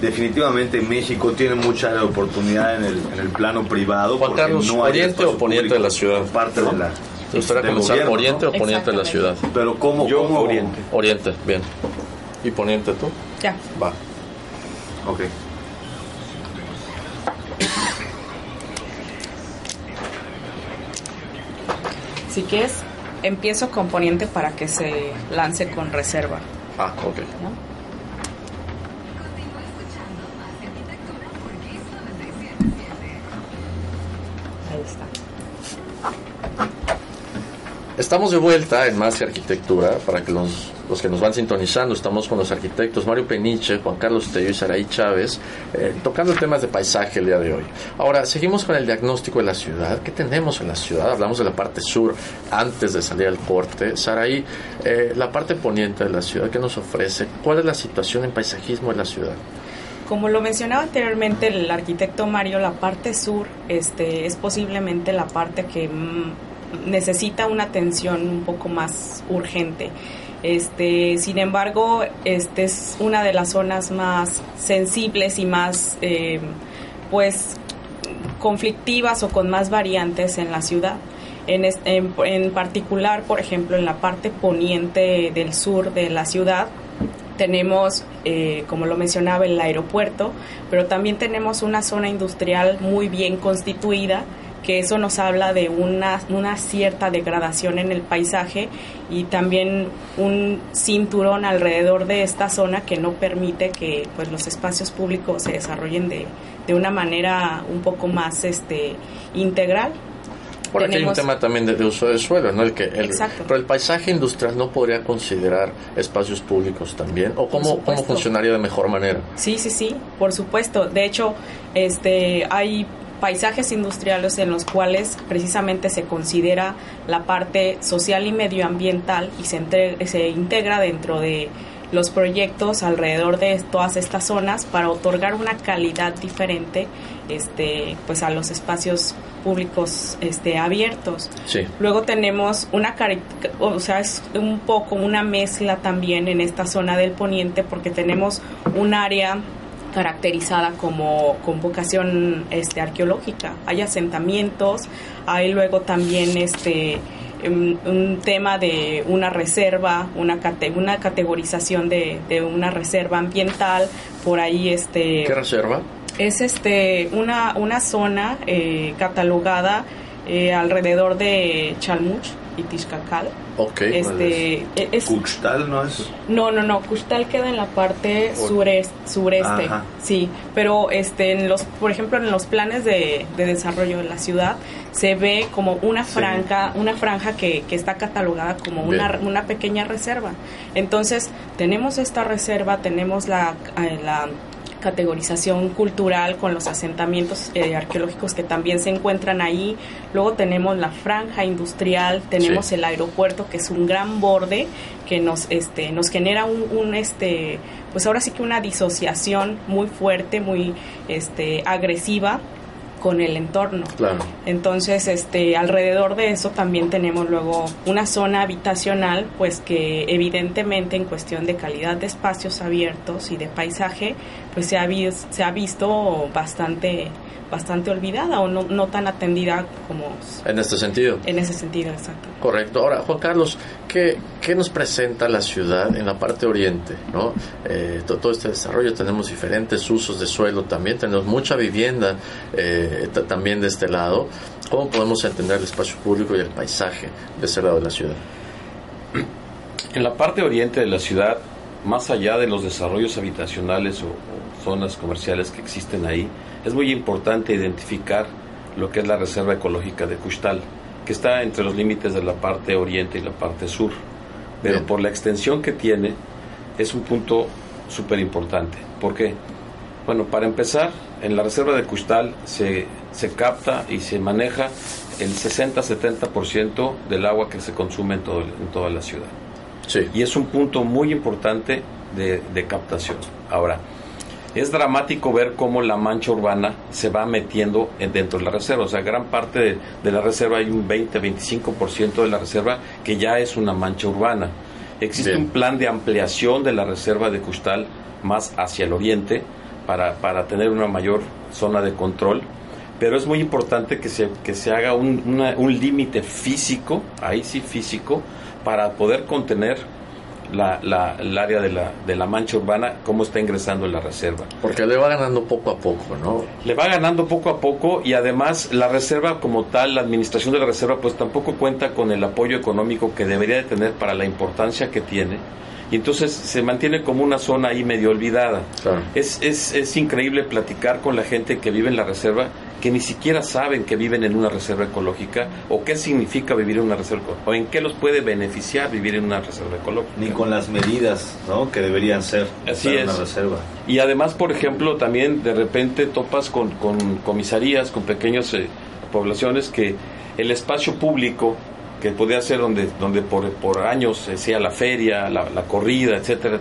definitivamente México tiene mucha oportunidad en el, en el plano privado. Juan Carlos, no ¿oriente o poniente de la ciudad? Parte de la. ¿Te gustaría comenzar oriente o poniente de la ciudad? Pero ¿cómo? Yo cómo? oriente. Oriente, bien. ¿Y poniente tú? Ya. Va. Ok. Si quieres, empiezo con poniente para que se lance con reserva. Ah, ok. ¿no? Ahí está. Estamos de vuelta en Más Arquitectura para que los, los, que nos van sintonizando. Estamos con los arquitectos Mario Peniche, Juan Carlos Tello y Saraí Chávez, eh, tocando temas de paisaje el día de hoy. Ahora, seguimos con el diagnóstico de la ciudad. ¿Qué tenemos en la ciudad? Hablamos de la parte sur antes de salir al corte. Saraí, eh, la parte poniente de la ciudad, ¿qué nos ofrece? ¿Cuál es la situación en paisajismo de la ciudad? Como lo mencionaba anteriormente el arquitecto Mario, la parte sur este, es posiblemente la parte que mm, necesita una atención un poco más urgente. Este, sin embargo, este es una de las zonas más sensibles y más, eh, pues, conflictivas o con más variantes en la ciudad. En, en, en particular, por ejemplo, en la parte poniente del sur de la ciudad, tenemos, eh, como lo mencionaba, el aeropuerto, pero también tenemos una zona industrial muy bien constituida, que eso nos habla de una, una cierta degradación en el paisaje y también un cinturón alrededor de esta zona que no permite que pues, los espacios públicos se desarrollen de, de una manera un poco más este, integral por aquí hay un tema también de, de, uso de suelo, ¿no? El que el, Exacto. Pero el paisaje industrial no podría considerar espacios públicos también, o cómo, cómo funcionaría de mejor manera. Sí, sí, sí, por supuesto. De hecho, este, hay paisajes industriales en los cuales precisamente se considera la parte social y medioambiental y se, entre, se integra dentro de los proyectos alrededor de todas estas zonas para otorgar una calidad diferente este pues a los espacios públicos este abiertos. Sí. Luego tenemos una o sea, es un poco una mezcla también en esta zona del poniente porque tenemos un área caracterizada como con vocación este arqueológica. Hay asentamientos, hay luego también este un, un, tema de una reserva, una, cate, una categorización de, de, una reserva ambiental, por ahí este... ¿Qué reserva? Es este una, una zona eh, catalogada eh, alrededor de Chalmuch y Tixcacal. Ok. Este, es, ¿Cuxtal no es? No, no, no. Cuxtal queda en la parte sureste, sureste Ajá. sí. Pero este, en los, por ejemplo, en los planes de, de desarrollo de la ciudad se ve como una franja, sí. una franja que, que, está catalogada como una, una, pequeña reserva. Entonces tenemos esta reserva, tenemos la, la categorización cultural con los asentamientos eh, arqueológicos que también se encuentran ahí. Luego tenemos la franja industrial, tenemos sí. el aeropuerto que es un gran borde que nos este nos genera un, un, este pues ahora sí que una disociación muy fuerte, muy este agresiva con el entorno. Claro. Entonces, este, alrededor de eso también tenemos luego una zona habitacional, pues que evidentemente en cuestión de calidad de espacios abiertos y de paisaje, pues se ha, se ha visto bastante bastante olvidada o no, no, tan atendida como... En este sentido. En ese sentido, exacto. Correcto. Ahora, Juan Carlos, ¿qué, qué nos presenta la ciudad en la parte oriente? ¿no? Eh, todo, todo, este desarrollo, tenemos diferentes usos de suelo también, tenemos mucha vivienda eh, también de este lado. ¿Cómo podemos entender el espacio público y el paisaje de ese lado de la ciudad? En la parte oriente de la ciudad, más allá de los desarrollos habitacionales o, o zonas comerciales que existen ahí, es muy importante identificar lo que es la reserva ecológica de Cuxtal, que está entre los límites de la parte oriente y la parte sur. Pero Bien. por la extensión que tiene, es un punto súper importante. ¿Por qué? Bueno, para empezar, en la reserva de Cuxtal se, se capta y se maneja el 60-70% del agua que se consume en, todo, en toda la ciudad. Y es un punto muy importante de, de captación. Ahora, es dramático ver cómo la mancha urbana se va metiendo dentro de la reserva. O sea, gran parte de, la reserva, hay un 20-25% de la reserva que ya es una mancha urbana. Existe un plan de ampliación de la reserva de Custal más hacia el oriente para, para tener una mayor zona de control. Pero es muy importante que se, que se haga un, un límite físico, ahí sí físico, para poder contener la, la, el área de la, de la mancha urbana, cómo está ingresando en la reserva. Porque le va ganando poco a poco, ¿no? Le va ganando poco a poco y además la reserva como tal, la administración de la reserva, pues tampoco cuenta con el apoyo económico que debería de tener para la importancia que tiene. Y entonces se mantiene como una zona ahí medio olvidada. Es, es, es increíble platicar con la gente que vive en la reserva que ni siquiera saben que viven en una reserva ecológica o qué significa vivir en una reserva o en qué los puede beneficiar vivir en una reserva ecológica. Ni con las medidas ¿no? que deberían ser Así es. una reserva. Y además, por ejemplo, también de repente topas con, con comisarías, con pequeñas eh, poblaciones que el espacio público que podía ser donde, donde por, por años se hacía la feria, la, corrida, etcétera,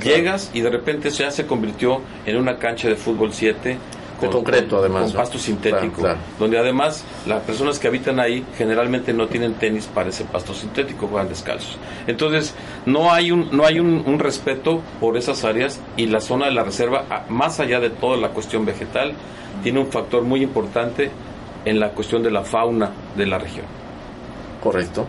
llegas y de repente ya se convirtió en una cancha de fútbol 7 con, concreto además. Con pasto sintético. Donde además las personas que habitan ahí generalmente no tienen tenis para ese pasto sintético, juegan descalzos. Entonces no hay un, no hay un, respeto por esas áreas y la zona de la reserva, más allá de toda la cuestión vegetal, tiene un factor muy importante en la cuestión de la fauna de la región. Correcto.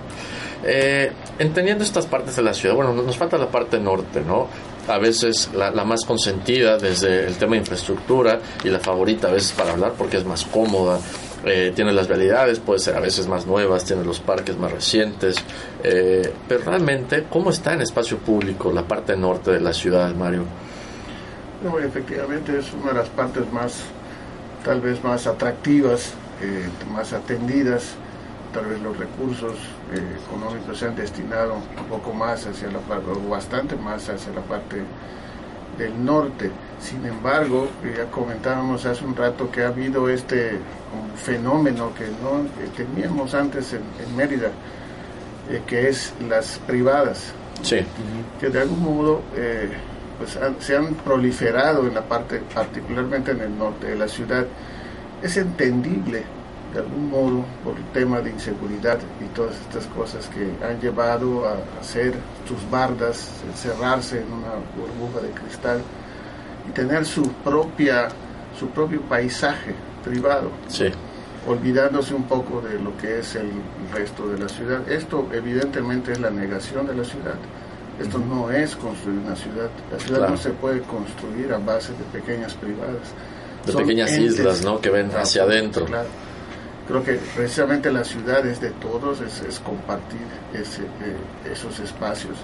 Eh, entendiendo estas partes de la ciudad, bueno, nos falta la parte norte, ¿no? a veces la, más consentida desde el tema de infraestructura y la favorita a veces para hablar porque es más cómoda. Eh, tiene las realidades, puede ser a veces más nuevas, tiene los parques más recientes, eh, pero realmente, ¿cómo está en espacio público la parte norte de la ciudad, Mario? Efectivamente es una de las partes más, tal vez más atractivas, eh, más atendidas, tal vez los recursos eh, económicos se han destinado un poco más hacia la parte, o bastante más hacia la parte del norte. Sin embargo, ya comentábamos hace un rato que ha habido este fenómeno que no teníamos antes en, Mérida, eh, que es las privadas, que de algún modo eh, pues se han proliferado en la parte, particularmente en el norte de la ciudad. Es entendible de algún modo por el tema de inseguridad y todas estas cosas que han llevado a hacer sus bardas, encerrarse en una burbuja de cristal y tener su propia su propio paisaje privado, olvidándose un poco de lo que es el resto de la ciudad. Esto evidentemente es la negación de la ciudad. Esto no es construir una ciudad. La ciudad no se puede construir a base de pequeñas privadas. De pequeñas islas, ¿no? Que ven hacia adentro. Claro creo que precisamente la ciudad es de todos, es, compartir ese, eh, esos espacios.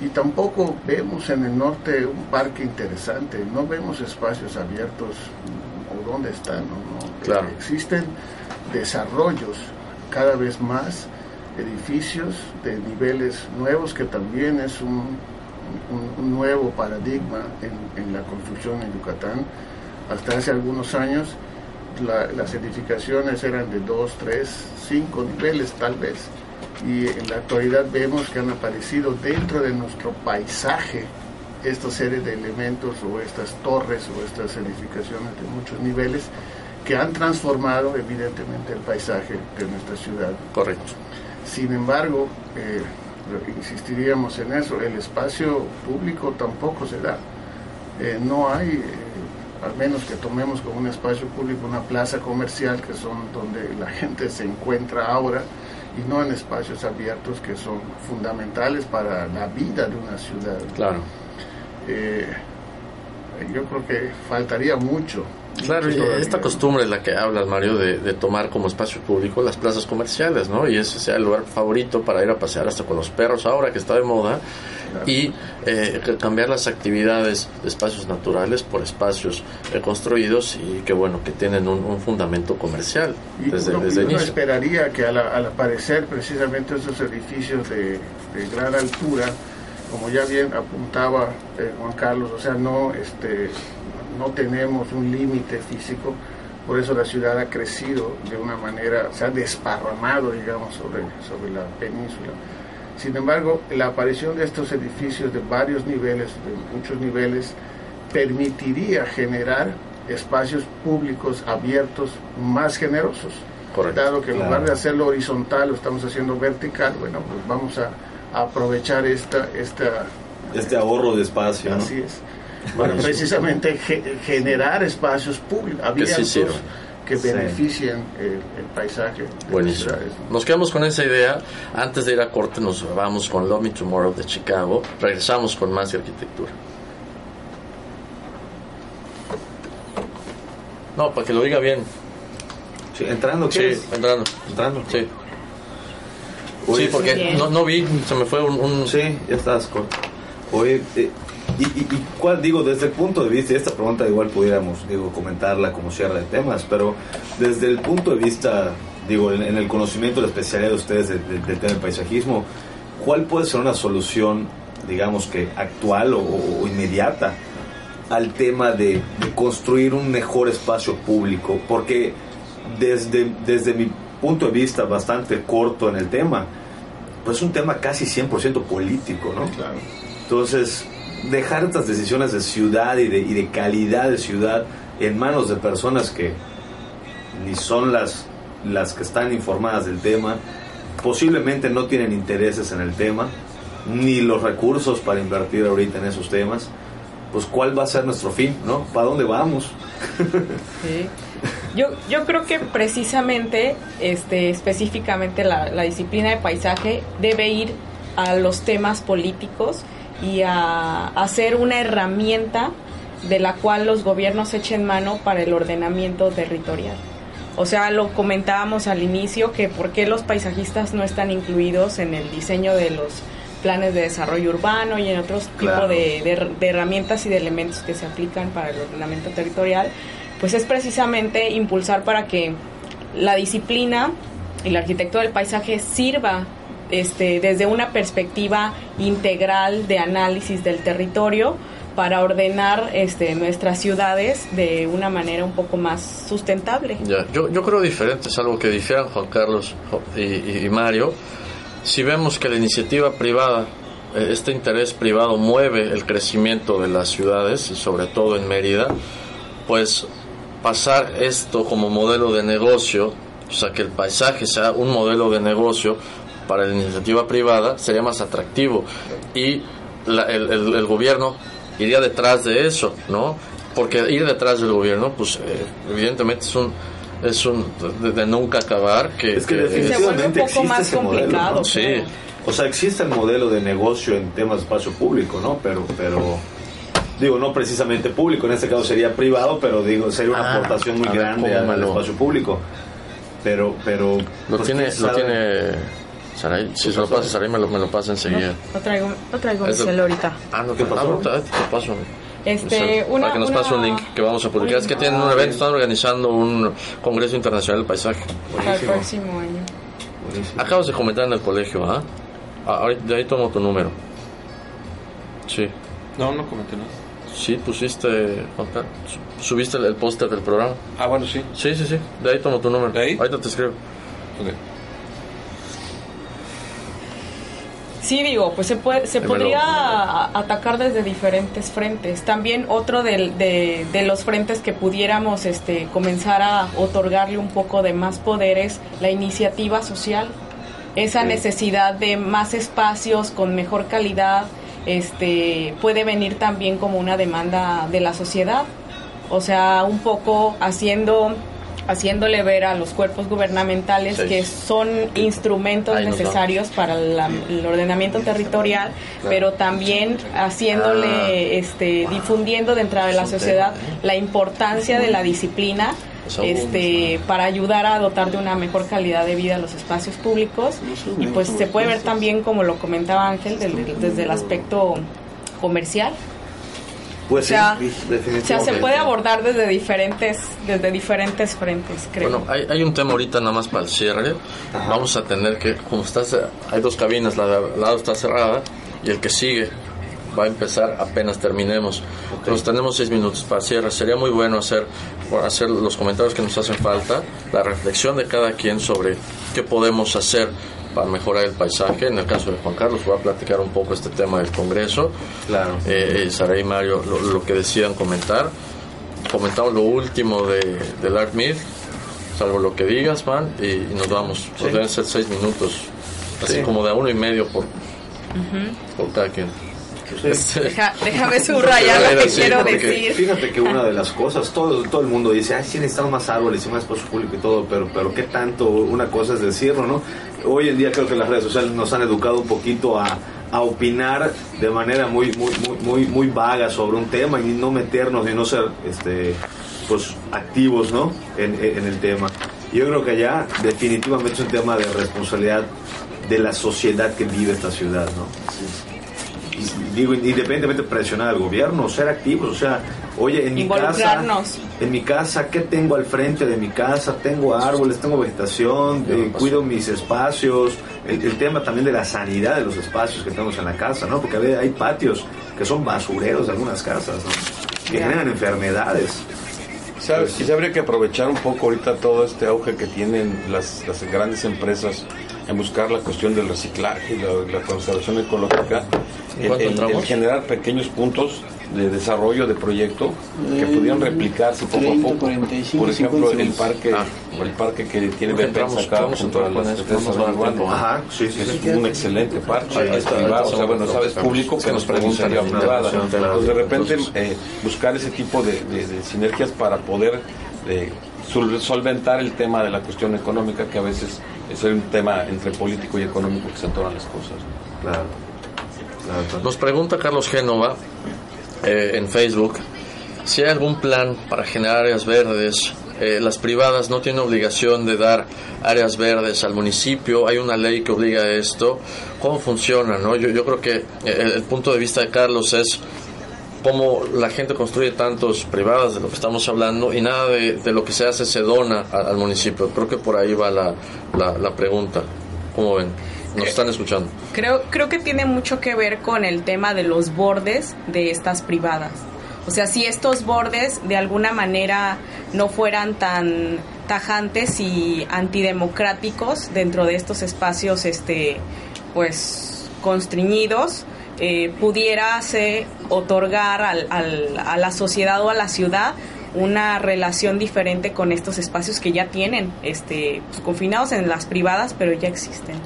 Y tampoco vemos en el norte un parque interesante, no vemos espacios abiertos o dónde están. ¿no? existen desarrollos cada vez más, edificios de niveles nuevos, que también es un, un, nuevo paradigma en, en la construcción en Yucatán. Hasta hace algunos años las edificaciones eran de dos, tres, cinco niveles tal vez. Y en la actualidad vemos que han aparecido dentro de nuestro paisaje esta serie de elementos o estas torres o estas edificaciones de muchos niveles que han transformado evidentemente el paisaje de nuestra ciudad. Correcto. Sin embargo, eh, insistiríamos en eso, el espacio público tampoco se da. Eh, no hay eh, al menos que tomemos como un espacio público una plaza comercial, que son donde la gente se encuentra ahora, y no en espacios abiertos que son fundamentales para la vida de una ciudad. Claro. Eh, yo creo que faltaría mucho Claro, y esta costumbre de la que hablas, Mario, de, tomar como espacio público las plazas comerciales, ¿no? Y ese sea el lugar favorito para ir a pasear hasta con los perros ahora que está de moda y eh, cambiar las actividades de espacios naturales por espacios eh, construidos y que bueno, que tienen un, fundamento comercial desde, uno, desde uno esperaría que al, aparecer precisamente esos edificios de, gran altura, como ya bien apuntaba eh, Juan Carlos, o sea, no este no tenemos un límite físico, por eso la ciudad ha crecido de una manera, se ha desparramado, digamos, sobre, sobre la península. Sin embargo, la aparición de estos edificios de varios niveles, de muchos niveles, permitiría generar espacios públicos abiertos más generosos. Correcto. Dado que en lugar de hacerlo horizontal, lo estamos haciendo vertical, bueno, pues vamos a, a aprovechar esta, esta... Este ahorro de espacio. ¿no? Así es. Bueno, precisamente ge- generar espacios públicos, abiertos, que beneficien el, el paisaje. Buenísimo. Nos quedamos con esa idea. Antes de ir a corte nos vamos con Love Me Tomorrow de Chicago. Regresamos con más de arquitectura. No, para que lo diga bien. Sí, entrando, Sí, entrando. Entrando. Sí. Oye, Sí, porque no, no vi, se me fue un... un- Sí, ya estás corto. Oye, eh, y, y, y cuál, digo, desde el punto de vista, esta pregunta igual pudiéramos, digo, comentarla como cierre de temas, pero desde el punto de vista, digo, en, en el conocimiento, la especialidad de ustedes de- de- del tema del paisajismo, ¿cuál puede ser una solución, digamos que actual o, o inmediata al tema de, de construir un mejor espacio público? Porque desde, desde mi punto de vista bastante corto en el tema, pues es un tema casi 100% político, ¿no? Claro. Entonces, dejar estas decisiones de ciudad y de, y de calidad de ciudad en manos de personas que ni son las, las que están informadas del tema, posiblemente no tienen intereses en el tema, ni los recursos para invertir ahorita en esos temas, pues cuál va a ser nuestro fin, ¿no? ¿Para dónde vamos? Yo, yo creo que precisamente, este, específicamente la, la disciplina de paisaje debe ir a los temas políticos y a, a ser una herramienta de la cual los gobiernos echen mano para el ordenamiento territorial. O sea, lo comentábamos al inicio que por qué los paisajistas no están incluidos en el diseño de los planes de desarrollo urbano y en otros Claro. tipos de, de- de herramientas y de elementos que se aplican para el ordenamiento territorial, pues es precisamente impulsar para que la disciplina y la arquitectura del paisaje sirva este, desde una perspectiva integral de análisis del territorio para ordenar este, nuestras ciudades de una manera un poco más sustentable. Yo, creo diferente, es algo que difieran Juan Carlos y Mario. Si vemos que la iniciativa privada, eh, este interés privado mueve el crecimiento de las ciudades y sobre todo en Mérida, pues pasar esto como modelo de negocio, o sea, que el paisaje sea un modelo de negocio para la iniciativa privada, sería más atractivo. Y la- el, el- el gobierno iría detrás de eso, ¿no? Porque ir detrás del gobierno, pues eh, evidentemente es un es un de, de nunca acabar que, Es que que- definitivamente Se un poco existe más ese modelo, complicado, ¿no? sí. O sea, existe el modelo de negocio en temas de espacio público, ¿no? Pero, pero digo, no precisamente público, en este caso sería privado, pero digo, sería una Ah, aportación muy grande al espacio público. Pero, pero... lo pues, tiene lo sabe. tiene Saray, si se lo pasa Saray me lo, me lo pasa enseguida. No traigo, no traigo mi cel ahorita. Ah, no, ¿Qué te- pasó? ah, no, te, te paso. Este, una- para que nos una- pase un link que vamos a publicar. Es que tienen un evento, están organizando un Congreso Internacional del Paisaje. Para el próximo año. Acabas de comentar en el colegio, ¿ah? Ah, ahorita- de ahí tomo tu número. Sí. No, no comenté nada. Sí, pusiste, subiste el, el póster del programa. Ah, bueno, sí. Sí, sí, sí. De ahí tomo tu número. ¿De ahí? Ahorita te escribo. Ok. Sí, digo, pues se, puede, se podría atacar desde diferentes frentes. También otro de, de los frentes que pudiéramos este, comenzar a otorgarle un poco de más poder es la iniciativa social. Esa necesidad de más espacios con mejor calidad este, puede venir también como una demanda de la sociedad. O sea, un poco haciendo haciéndole ver a los cuerpos gubernamentales Sí. que son instrumentos Ahí necesarios para la- el ordenamiento territorial, pero también haciéndole, Ah. este, difundiendo dentro de la sociedad ¿eh? la importancia de la disciplina este, para ayudar a dotar de una mejor calidad de vida a los espacios públicos y pues se puede ver también, como lo comentaba Ángel, del- desde el aspecto comercial. Pues O sea, sí, O sea, definitivamente. se puede abordar desde diferentes, desde diferentes frentes, creo. Bueno, hay, hay un tema ahorita nada más para el cierre. Vamos a tener que, como estás, hay dos cabinas, la de al lado está cerrada y el que sigue va a empezar apenas terminemos. Entonces tenemos seis minutos para cierre. Sería muy bueno hacer, hacer los comentarios que nos hacen falta, la reflexión de cada quien sobre qué podemos hacer para mejorar el paisaje. En el caso de Juan Carlos, voy a platicar un poco este tema del Congreso. Claro. Eh, eh Sara y Mario, lo, que decían comentar. Comentamos lo último de, del Art salvo lo que digas, man, y, nos vamos. Deben ser seis minutos, así como de uno y medio por, por cada quien. Déjame subrayar lo que quiero decir. Fíjate que una de las cosas, todo, todo el mundo dice, ay, sí necesitamos más árboles y más espacio público y todo, pero, pero qué tanto, una cosa es decirlo, ¿no? Hoy en día creo que las redes sociales nos han educado un poquito a, a opinar de manera muy, muy, muy, muy, vaga sobre un tema y no meternos y no ser este, pues, activos ¿no? en, en el tema. Yo creo que allá definitivamente es un tema de responsabilidad de la sociedad que vive esta ciudad, ¿no? Digo, independientemente de presionar al gobierno, ser activos, o sea, oye, en mi casa, en mi casa, ¿qué tengo al frente de mi casa? Tengo árboles, tengo vegetación, eh, cuido mis espacios, el, tema también de la sanidad de los espacios que tenemos en la casa, ¿no? Porque hay patios que son basureros de algunas casas, ¿no? Que generan enfermedades. ¿Sabes? Quizá habría que aprovechar un poco ahorita todo este auge que tienen las, las grandes empresas en buscar la cuestión del reciclaje y la, conservación ecológica, en, generar pequeños puntos de desarrollo de proyecto que pudieran replicarse poco a poco. Por ejemplo, el parque, ah. el parque que tiene Betens acá junto a las empresas Ajá, sí, sí, es un excelente parque, es privado, o sea, bueno, sabes, público que nos pregunta privada. Entonces, de repente, eh, buscar ese tipo de, de, sinergias para poder eh, solventar el tema de la cuestión económica que a veces es un tema entre político y económico que se entonan las cosas. Claro. Nos pregunta Carlos Génova eh, en Facebook si hay algún plan para generar áreas verdes. Eh, las privadas no tienen obligación de dar áreas verdes al municipio, hay una ley que obliga a esto. ¿Cómo funciona? No? Yo, yo creo que eh, el punto de vista de Carlos es cómo la gente construye tantos privadas de lo que estamos hablando y nada de, lo que se hace se dona al, municipio. Creo que por ahí va la, la, pregunta. ¿Cómo ven? Nos eh, están escuchando. Creo, creo que tiene mucho que ver con el tema de los bordes de estas privadas. O sea, si estos bordes de alguna manera no fueran tan tajantes y antidemocráticos dentro de estos espacios este pues constriñidos, eh, pudiérase otorgar al, a la sociedad o a la ciudad una relación diferente con estos espacios que ya tienen, este, pues, confinados en las privadas, pero ya existen.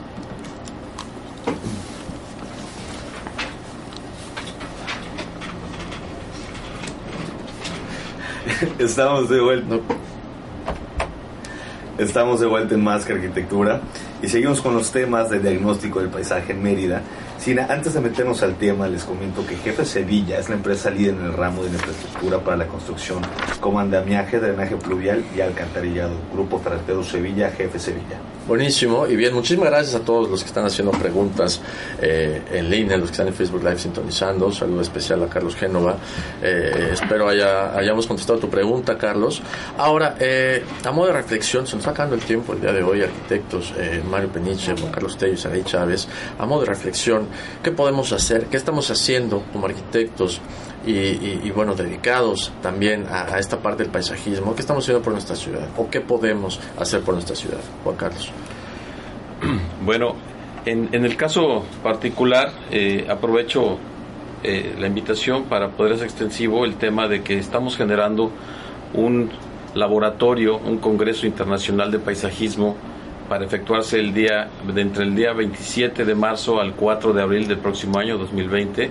Estamos de vuelta. Estamos de vuelta en Más que Arquitectura y seguimos con los temas de diagnóstico del paisaje en Mérida antes de meternos al tema, les comento que Jefe Sevilla es la empresa líder en el ramo de la infraestructura para la construcción, como andamiaje, drenaje pluvial y alcantarillado. Grupo Ferretero Sevilla, Jefe Sevilla. Buenísimo, y bien, muchísimas gracias a todos los que están haciendo preguntas eh, en línea, los que están en Facebook Live sintonizando. Saludo especial a Carlos Génova. Eh, espero haya, hayamos contestado tu pregunta, Carlos. Ahora, eh, a modo de reflexión, se nos está acabando el tiempo el día de hoy, arquitectos Mario Peniche, Juan Carlos Tello y Saray Chávez. A modo de reflexión, ¿qué podemos hacer? ¿Qué estamos haciendo como arquitectos? Y, bueno, dedicados también a, esta parte del paisajismo. ¿Qué estamos haciendo por nuestra ciudad? ¿O qué podemos hacer por nuestra ciudad? Juan Carlos. Bueno, en, el caso particular, eh, aprovecho eh, la invitación para poder hacer extensivo el tema de que estamos generando un laboratorio, un congreso internacional de paisajismo para efectuarse el día, entre el día 27 de marzo al 4 de abril del próximo año 2020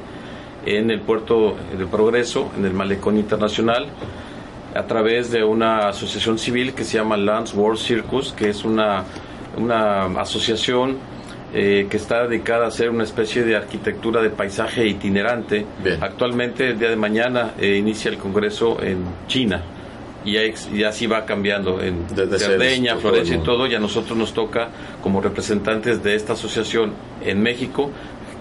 en el puerto de Progreso, en el Malecón Internacional, a través de una asociación civil que se llama Lands World Circus, que es una, una asociación eh, que está dedicada a hacer una especie de arquitectura de paisaje itinerante. Actualmente, el día de mañana, eh, inicia el congreso en China y, y así va cambiando en Cerdeña, Florencia y todo, y a nosotros nos toca, como representantes de esta asociación en México,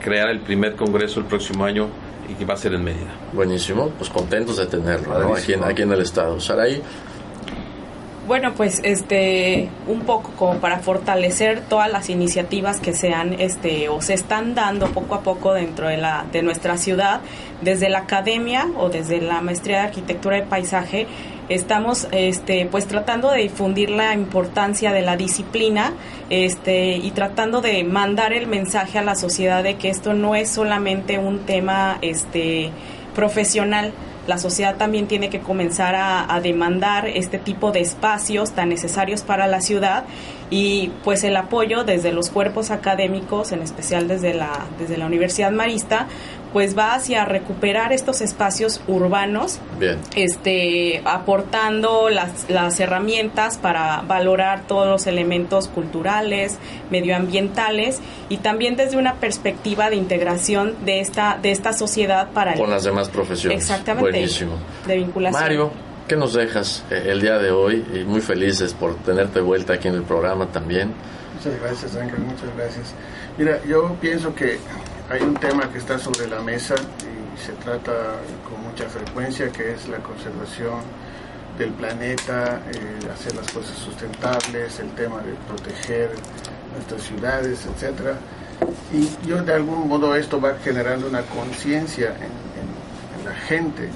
crear el primer congreso el próximo año y que va a ser en Mérida. Buenísimo, pues contentos de tenerlo aquí, en, aquí en el estado. Saray. Bueno, pues este un poco como para fortalecer todas las iniciativas que se han este o se están dando poco a poco dentro de la de nuestra ciudad, desde la academia o desde la maestría de arquitectura de paisaje estamos este pues tratando de difundir la importancia de la disciplina este y tratando de mandar el mensaje a la sociedad de que esto no es solamente un tema este profesional. La sociedad también tiene que comenzar a, demandar este tipo de espacios tan necesarios para la ciudad y pues el apoyo desde los cuerpos académicos, en especial desde la, desde la Universidad Marista, pues va hacia recuperar estos espacios urbanos, este aportando las, las herramientas para valorar todos los elementos culturales, medioambientales y también desde una perspectiva de integración de esta de esta sociedad para con las demás profesiones. Exactamente. Buenísimo. De vinculación. Mario, ¿qué nos dejas eh, el día de hoy? Y muy felices por tenerte vuelta aquí en el programa también. Muchas gracias, Ángel, muchas gracias. Mira, yo pienso que hay un tema que está sobre la mesa y se trata con mucha frecuencia, que es la conservación del planeta, eh, hacer las cosas sustentables, el tema de proteger nuestras ciudades, etc. Y yo de algún modo esto va generando una conciencia en, la gente.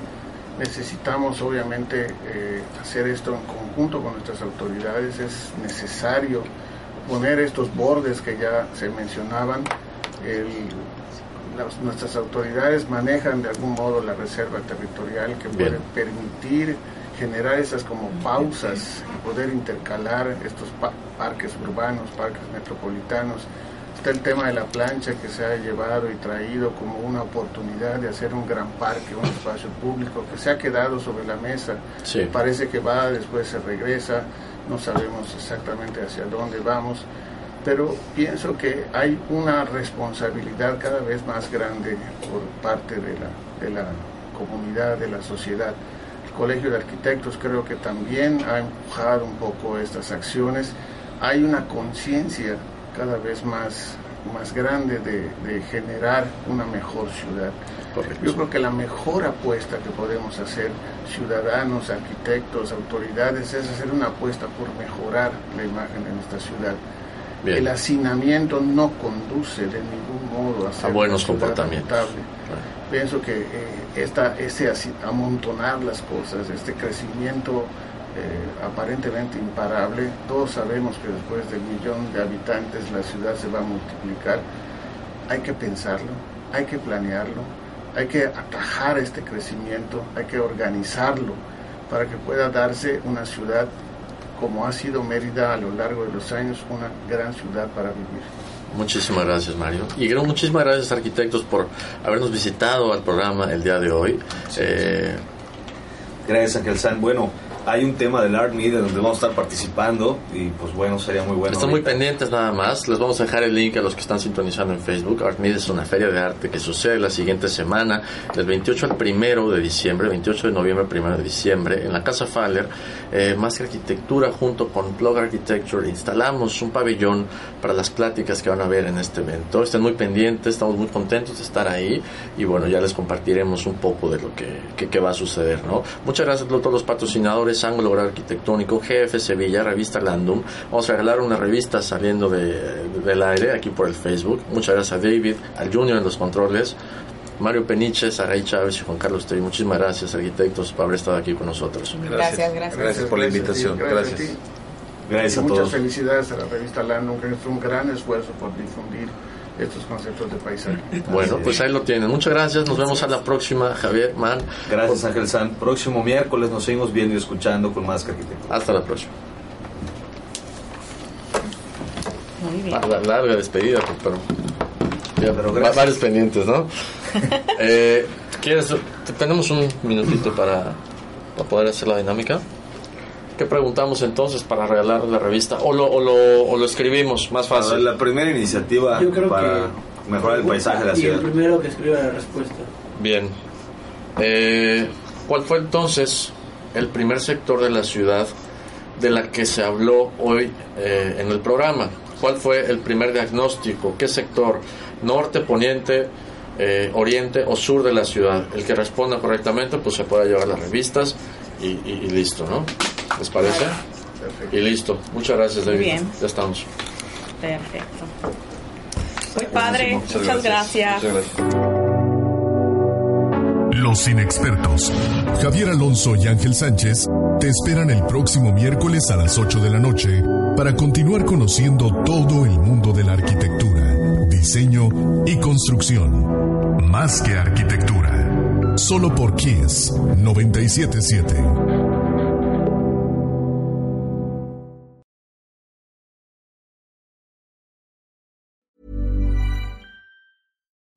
Necesitamos obviamente eh, hacer esto en conjunto con nuestras autoridades, es necesario poner estos bordes que ya se mencionaban, el nuestras autoridades manejan de algún modo la reserva territorial que puede permitir generar esas como pausas y poder intercalar estos parques urbanos, parques metropolitanos. Está el tema de la plancha que se ha llevado y traído como una oportunidad de hacer un gran parque, un espacio público que se ha quedado sobre la mesa. Parece que va, después se regresa, no sabemos exactamente hacia dónde vamos pero pienso que hay una responsabilidad cada vez más grande por parte de la, de la comunidad, de la sociedad. El Colegio de Arquitectos creo que también ha empujado un poco estas acciones. Hay una conciencia cada vez más, más grande de, de, generar una mejor ciudad. Yo creo que la mejor apuesta que podemos hacer, ciudadanos, arquitectos, autoridades, es hacer una apuesta por mejorar la imagen de nuestra ciudad el hacinamiento no conduce de ningún modo a, buenos comportamientos. Pienso que eh, esta, ese amontonar las cosas, este crecimiento eh, aparentemente imparable, todos sabemos que después del millón de habitantes la ciudad se va a multiplicar. Hay que pensarlo, hay que planearlo, hay que atajar este crecimiento, hay que organizarlo para que pueda darse una ciudad como ha sido Mérida a lo largo de los años una gran ciudad para vivir. Muchísimas gracias, Mario. Y muchísimas gracias, arquitectos, por habernos visitado al programa el día de hoy. Eh, gracias, Ángel San. Bueno, hay un tema del Art Media donde vamos a estar participando y pues bueno, sería muy bueno. Están muy pendientes nada más. Les vamos a dejar el link a los que están sintonizando en Facebook. Art Media es una feria de arte que sucede la siguiente semana, del 28 al 1 de diciembre, 28 de noviembre al 1 de diciembre, en la Casa Faller, eh, más que arquitectura junto con Plug Architecture. Instalamos un pabellón para las pláticas que van a ver en este evento. Estén muy pendientes, estamos muy contentos de estar ahí y bueno, ya les compartiremos un poco de lo que, que, va a suceder. ¿no? Muchas gracias a todos los patrocinadores Ángulo Arquitectónico, GF Sevilla, Revista Landum. Vamos a regalar una revista saliendo de, del aire aquí por el Facebook. Muchas gracias a David, al Junior en los controles. Mario Peniche, Saray Chávez y Juan Carlos Teri. Muchísimas gracias, arquitectos, por haber estado aquí con nosotros. Gracias, gracias. Gracias, por la invitación. Gracias. Gracias, a todos. Muchas felicidades a la revista Landum, que es un gran esfuerzo por difundir estos conceptos de paisaje. Bueno, pues ahí lo tienen. Muchas gracias. Nos vemos a la próxima, Javier Man. Gracias, Ángel San. Próximo miércoles nos seguimos viendo y escuchando con más arquitectura. Hasta la próxima. Muy bien. La larga despedida, pero, pero varios pendientes, ¿no? eh, ¿Quieres? Tenemos un minutito para, para poder hacer la dinámica. ¿Qué preguntamos entonces para regalar la revista? ¿O lo, o lo, o lo escribimos más fácil? La primera iniciativa para mejorar el paisaje de la ciudad. Y el primero que escriba la respuesta. Bien. Eh, ¿Cuál fue entonces el primer sector de la ciudad de la que se habló hoy eh, en el programa? ¿Cuál fue el primer diagnóstico? ¿Qué sector? ¿Norte, poniente, eh, oriente o sur de la ciudad? El que responda correctamente pues se puede llevar las revistas y, y listo, ¿no? ¿Les parece? Perfecto. Y listo. Muchas gracias, David. bien. Ya estamos. Perfecto. Muy padre. Muchas, gracias. Muchas gracias. Los inexpertos, Javier Alonso y Ángel Sánchez, te esperan el próximo miércoles a las 8 de la noche para continuar conociendo todo el mundo de la arquitectura, diseño y construcción. Más que arquitectura. Solo por Kiss 977.